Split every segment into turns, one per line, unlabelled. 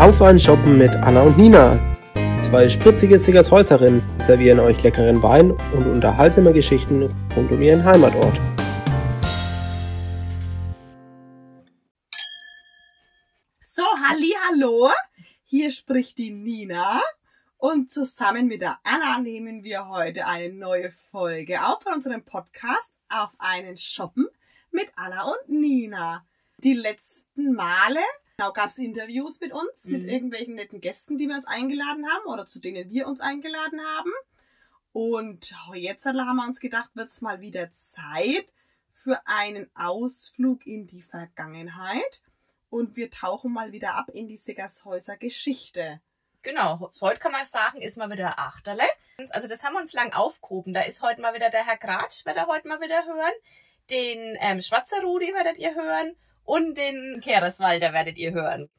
Auf ein Shoppen mit Anna und Nina. Zwei spritzige Sickershäuserinnen servieren euch leckeren Wein und unterhaltsame Geschichten rund um ihren Heimatort.
So, hallo. Hier spricht die Nina und zusammen mit der Anna nehmen wir heute eine neue Folge auf von unserem Podcast auf einen Shoppen mit Anna und Nina. Die letzten Male genau, gab es Interviews mit uns, mit
Mhm.
irgendwelchen netten Gästen, die wir uns eingeladen haben oder zu denen wir uns eingeladen haben. Und jetzt haben wir uns gedacht, wird es mal wieder Zeit für einen Ausflug in die Vergangenheit. Und wir tauchen mal wieder ab in die Siggershäuser Geschichte.
Genau, heute kann man sagen, ist mal wieder Achterle. Also das haben wir uns lang aufgehoben. Da ist heute mal wieder der Herr Gratsch, wird er heute mal wieder hören. Den ähm, Schwarzer Rudi werdet ihr hören und den Kereswalder werdet ihr hören.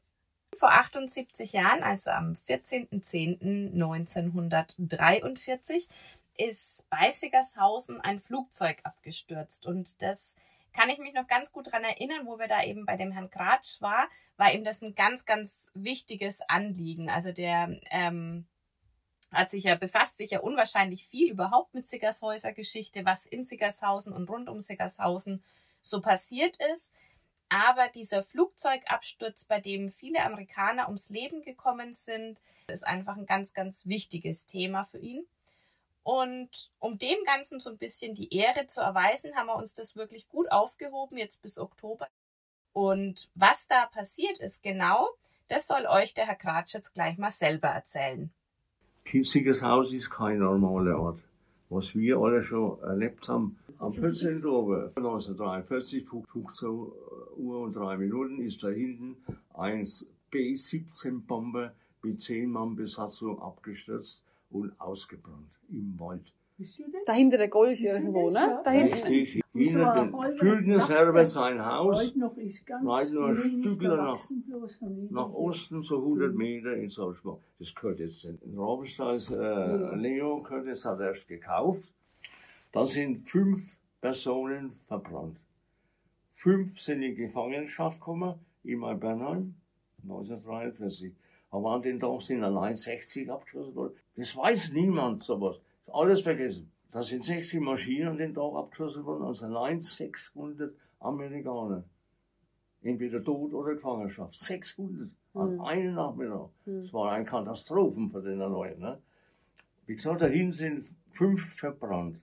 Vor 78 Jahren, also am 14.10.1943, ist bei Siggershausen ein Flugzeug abgestürzt. Und das kann ich mich noch ganz gut dran erinnern, wo wir da eben bei dem Herrn Gratsch war, war ihm das ein ganz, ganz wichtiges Anliegen. Also der ähm, hat sich ja, befasst sich ja unwahrscheinlich viel überhaupt mit Siggershäuser Geschichte, was in Siggershausen und rund um Siggershausen so passiert ist. Aber dieser Flugzeugabsturz, bei dem viele Amerikaner ums Leben gekommen sind, ist einfach ein ganz, ganz wichtiges Thema für ihn. Und um dem Ganzen so ein bisschen die Ehre zu erweisen, haben wir uns das wirklich gut aufgehoben, jetzt bis Oktober. Und was da passiert ist genau, das soll euch der Herr Kratsch jetzt gleich mal selber erzählen.
Siegershaus ist kein normaler Ort. Was wir alle schon erlebt haben, am 14. Oktober 1943, 15 Uhr und 3 Minuten, ist da hinten ein B-17-Bomber mit 10 Mann Besatzung abgestürzt und ausgebrannt im Wald.
Dahinter der Golf irgendwo, ne? Da hinten.
Richtig,
Das
hinter
Nacht-
Herbert sein Haus,
Heute noch ist ganz
Nein, nur ein Stückchen nach- nach Osten so 100 Meter in Salzburg. Das gehört jetzt in Rabensteins äh, Leo, gehört jetzt, hat er erst gekauft. Da sind fünf Personen verbrannt. Fünf sind in Gefangenschaft gekommen, in Bernheim, 1943. Aber an den Tag sind allein 60 abgeschossen worden. Das weiß niemand sowas. Alles vergessen. Da sind 60 Maschinen an den Tag abgeschossen worden, also allein 600 Amerikaner. Entweder tot oder Gefangenschaft. 600 an einem Nachmittag. Das war eine Katastrophe für den Leute. Ne? Wie gesagt, dahin sind fünf verbrannt.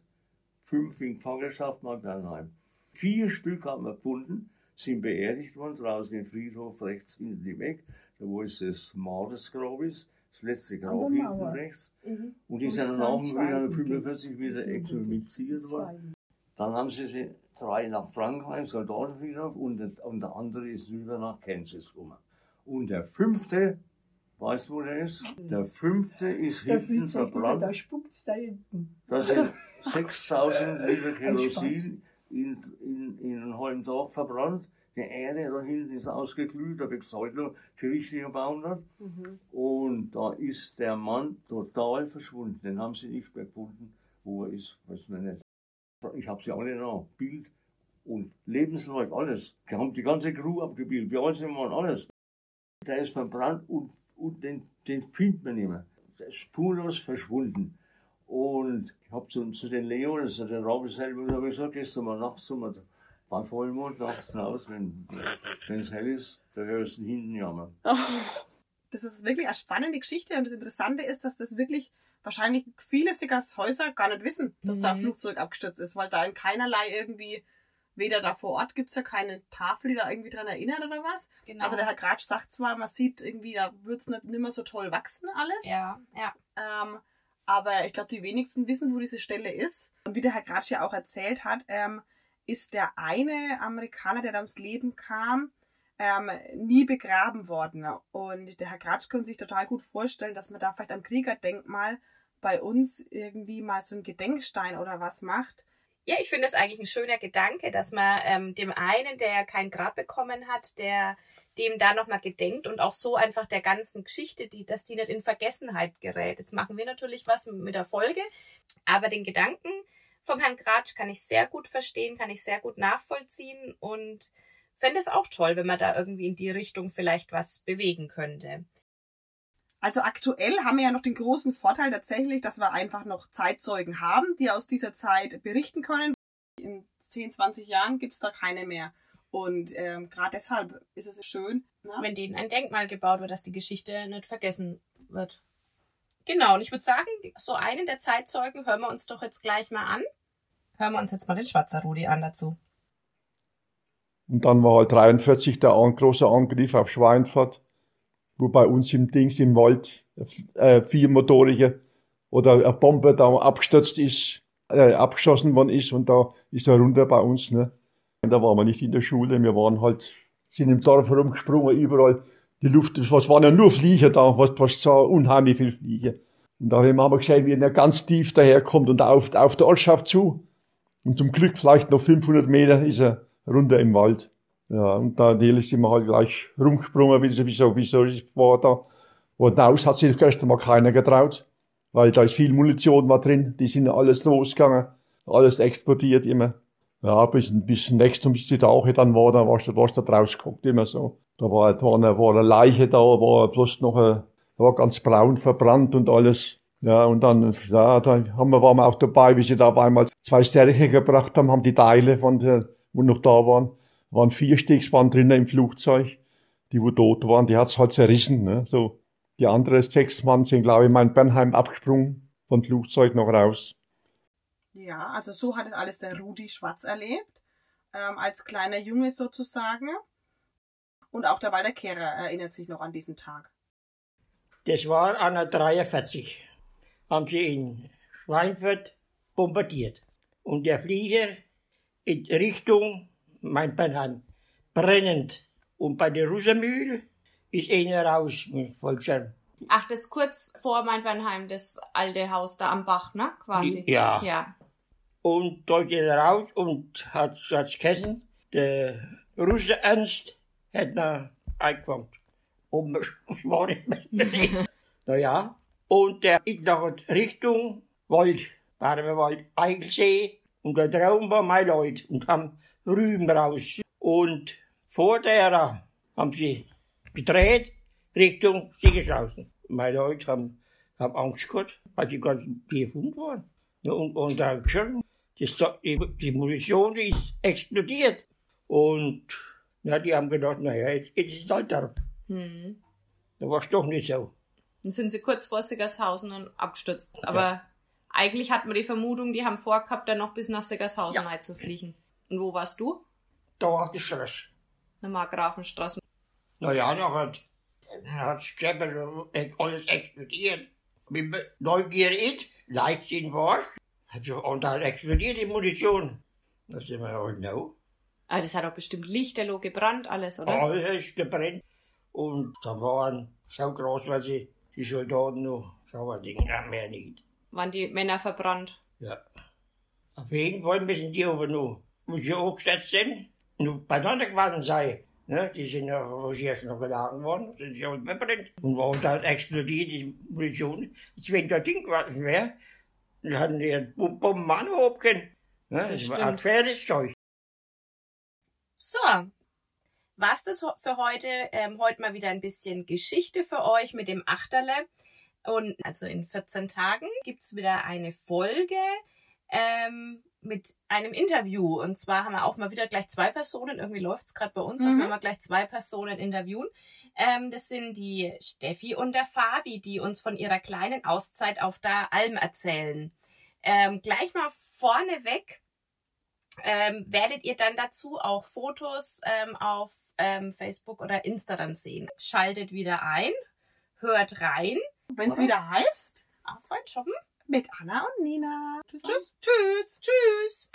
Fünf in Gefangenschaft mal Bernheim. Vier Stück haben wir gefunden, sind beerdigt worden, draußen im Friedhof rechts hinten weg, da wo es das Mordesgrab ist, das letzte Grab hinten rechts.
Mhm.
Und die sind dann auch
zwei
wieder
gibt.
45 wieder
Die sind
exhumiert worden. Dann haben sie sie drei nach Frankreich, Soldatenfriedhof, und, der- und der andere ist rüber nach Kansas gekommen. Und der fünfte, weißt du, wo der ist? Der fünfte ist
Der
hinten verbrannt.
da spuckt's da hinten.
Da sind 6000 Liter. Kerosin in, in, in einem halben Tag verbrannt. Die Erde da hinten ist ausgeglüht, da gesagt, noch Gerichte gebaut hat. Und da ist der Mann total verschwunden. Den haben sie nicht mehr gefunden, wo er ist, weiß man nicht. Ich habe sie alle noch, Bild und Lebensläufe, alles. Die haben die ganze Crew abgebildet, wir und alles. Der ist verbrannt und, und den, den findet man nicht mehr. Der ist spurlos verschwunden. Und ich habe zu, zu den Leo, das ist der Robin selber, habe ich gesagt, gehst du mal nachts um, bei Vollmond nachts raus, wenn es hell ist, da hörst du hinten jammern.
Das ist wirklich eine spannende Geschichte und das Interessante ist, dass das wirklich wahrscheinlich viele Siggershäuser gar nicht wissen, dass da ein
Mhm.
Flugzeug abgestürzt ist, weil da in keinerlei irgendwie, weder da vor Ort gibt's ja keine Tafel, die da irgendwie dran erinnert oder was.
Genau.
Also der Herr Gratsch sagt zwar, man sieht irgendwie, da wird's nicht nimmer so toll wachsen alles.
ja, ja.
Ähm, aber ich glaube, die wenigsten wissen, wo diese Stelle ist. Und wie der Herr Gratsch ja auch erzählt hat, ähm, ist der eine Amerikaner, der da ums Leben kam, ähm, nie begraben worden. Und der Herr Gratsch kann sich total gut vorstellen, dass man da vielleicht am Kriegerdenkmal bei uns irgendwie mal so einen Gedenkstein oder was macht.
Ja, ich finde es eigentlich ein schöner Gedanke, dass man ähm, dem einen, der kein Grab bekommen hat, der dem da nochmal gedenkt und auch so einfach der ganzen Geschichte, die, dass die nicht in Vergessenheit gerät. Jetzt machen wir natürlich was mit der Folge, aber den Gedanken vom Herrn Gratsch kann ich sehr gut verstehen, kann ich sehr gut nachvollziehen und fände es auch toll, wenn man da irgendwie in die Richtung vielleicht was bewegen könnte.
Also aktuell haben wir ja noch den großen Vorteil tatsächlich, dass wir einfach noch Zeitzeugen haben, die aus dieser Zeit berichten können. In 10, 20 Jahren gibt's da keine mehr. Und ähm, gerade deshalb ist es schön, ne?
wenn denen ein Denkmal gebaut wird, dass die Geschichte nicht vergessen wird. Genau, und ich würde sagen, so einen der Zeitzeugen hören wir uns doch jetzt gleich mal an. Hören wir uns jetzt mal den Schwarzer Rudi an dazu.
Und dann war halt 43 der große Angriff auf Schweinfurt, wo bei uns im Dings im Wald äh, viermotorige oder eine Bombe da abgestürzt ist, äh, abgeschossen worden ist und da ist er runter bei uns. Ne? Und da waren wir nicht in der Schule, wir waren halt, sind im Dorf herumgesprungen, überall. Die Luft, was waren ja nur Flieger da, was, was so unheimlich viele Flieger. Und da haben wir gesehen, wie er ganz tief daherkommt und auf, auf der Ortschaft zu. Und zum Glück vielleicht noch 500 Meter ist er runter im Wald. Ja, und da ist immer halt gleich rumgesprungen, wie, wieso, wieso war da. Und raus hat sich das erste Mal keiner getraut, weil da ist viel Munition war drin, die sind alles losgegangen, alles explodiert immer. Ja, bis, bis nächstes Mal, bis die Tauche dann war, dann warst du, warst du da rausgeguckt, immer so. Da war, da war, eine, war eine Leiche da, war bloß noch eine, war ganz braun verbrannt und alles. Ja, und dann, ja, da haben wir, waren wir auch dabei, wie sie da auf einmal zwei Särche gebracht haben, haben die Teile von der, wo noch da waren, waren vier Stück, waren drinnen im Flugzeug, die wo tot waren, die hat's halt zerrissen, ne, so. Die anderen sechs Mann sind, glaube ich, in Bernheim abgesprungen, vom Flugzeug noch raus.
Ja, also so hat es alles der Rudi Schwarz erlebt, ähm, als kleiner Junge sozusagen. Und auch der Walter Kehrer erinnert sich noch an diesen Tag.
Das war an der 43. Haben sie in Schweinfurt bombardiert. Und der Flieger in Richtung mein Bernheim brennend. Und bei der Russermühl ist einer raus mit Vollschirm.
Ach, das ist kurz vor mein Bernheim, das alte Haus da am Bach, ne? Quasi.
Ja.
Ja.
Und da geht er raus und hat hat's gegessen. Der Russe Ernst hat noch eingefangen. Und es war nicht mehr. naja. Und der ist nach Richtung Wald, Barbenwald, Eigelsee. Und da draußen waren meine Leute und haben Rüben raus. Und vor der haben sie gedreht Richtung Siegershausen. Meine Leute haben, haben Angst gehabt, weil die ganzen gefunden waren. Ja, Und, und dann schon, das, die, die Munition die ist explodiert. Und na, die haben gedacht, naja, jetzt, jetzt ist es halt da.
Hm.
Da war es doch nicht so.
Dann sind sie kurz vor Siggershausen und abgestürzt. Aber eigentlich hat man die Vermutung, die haben vorgehabt, dann noch bis nach Siggershausen
Ja.
reinzufliegen. Und wo warst du?
Da war der Stress.
In der Markgrafenstraße.
Naja, dann hat, dann hat Steppel alles explodiert. Mit Neugier ist, Leichtsinn war, also, und dann explodiert die Munition. Da sind wir halt no.
Aber das hat doch bestimmt lichterloh gebrannt, alles, oder?
Alles gebrennt. Und da waren so groß, weil sie die Soldaten noch so ein Ding haben mehr nicht.
Waren die Männer verbrannt?
Ja. Auf jeden Fall müssen die aber noch, wo sie hochgesetzt sind, noch beieinander gewesen sein. Ne? Die sind ja, wo sie erst noch geladen worden, sind sie auch verbrennt. Und wo dann explodiert die Munition, als wenn da Ding gewesen wäre, dann hatten die einen Bom- Bomben angehoben können. Ne?
Das
Das war ein gefährliches Zeug.
So, war's das für heute? Ähm, heute mal wieder ein bisschen Geschichte für euch mit dem Achterle. Und also in 14 Tagen gibt's wieder eine Folge ähm, mit einem Interview. Und zwar haben wir auch mal wieder gleich zwei Personen. Irgendwie läuft's gerade bei uns, dass
Mhm.
wir mal gleich zwei Personen interviewen. Ähm, das sind die Steffi und der Fabi, die uns von ihrer kleinen Auszeit auf der Alm erzählen. Ähm, gleich mal vorneweg ähm, werdet ihr dann dazu auch Fotos ähm, auf ähm, Facebook oder Insta dann sehen. Schaltet wieder ein, hört rein.
Wenn es wieder heißt,
Auf ein Shoppen.
Mit Anna und Nina. Tschüss.
Tschüss. Tschüss. Tschüss.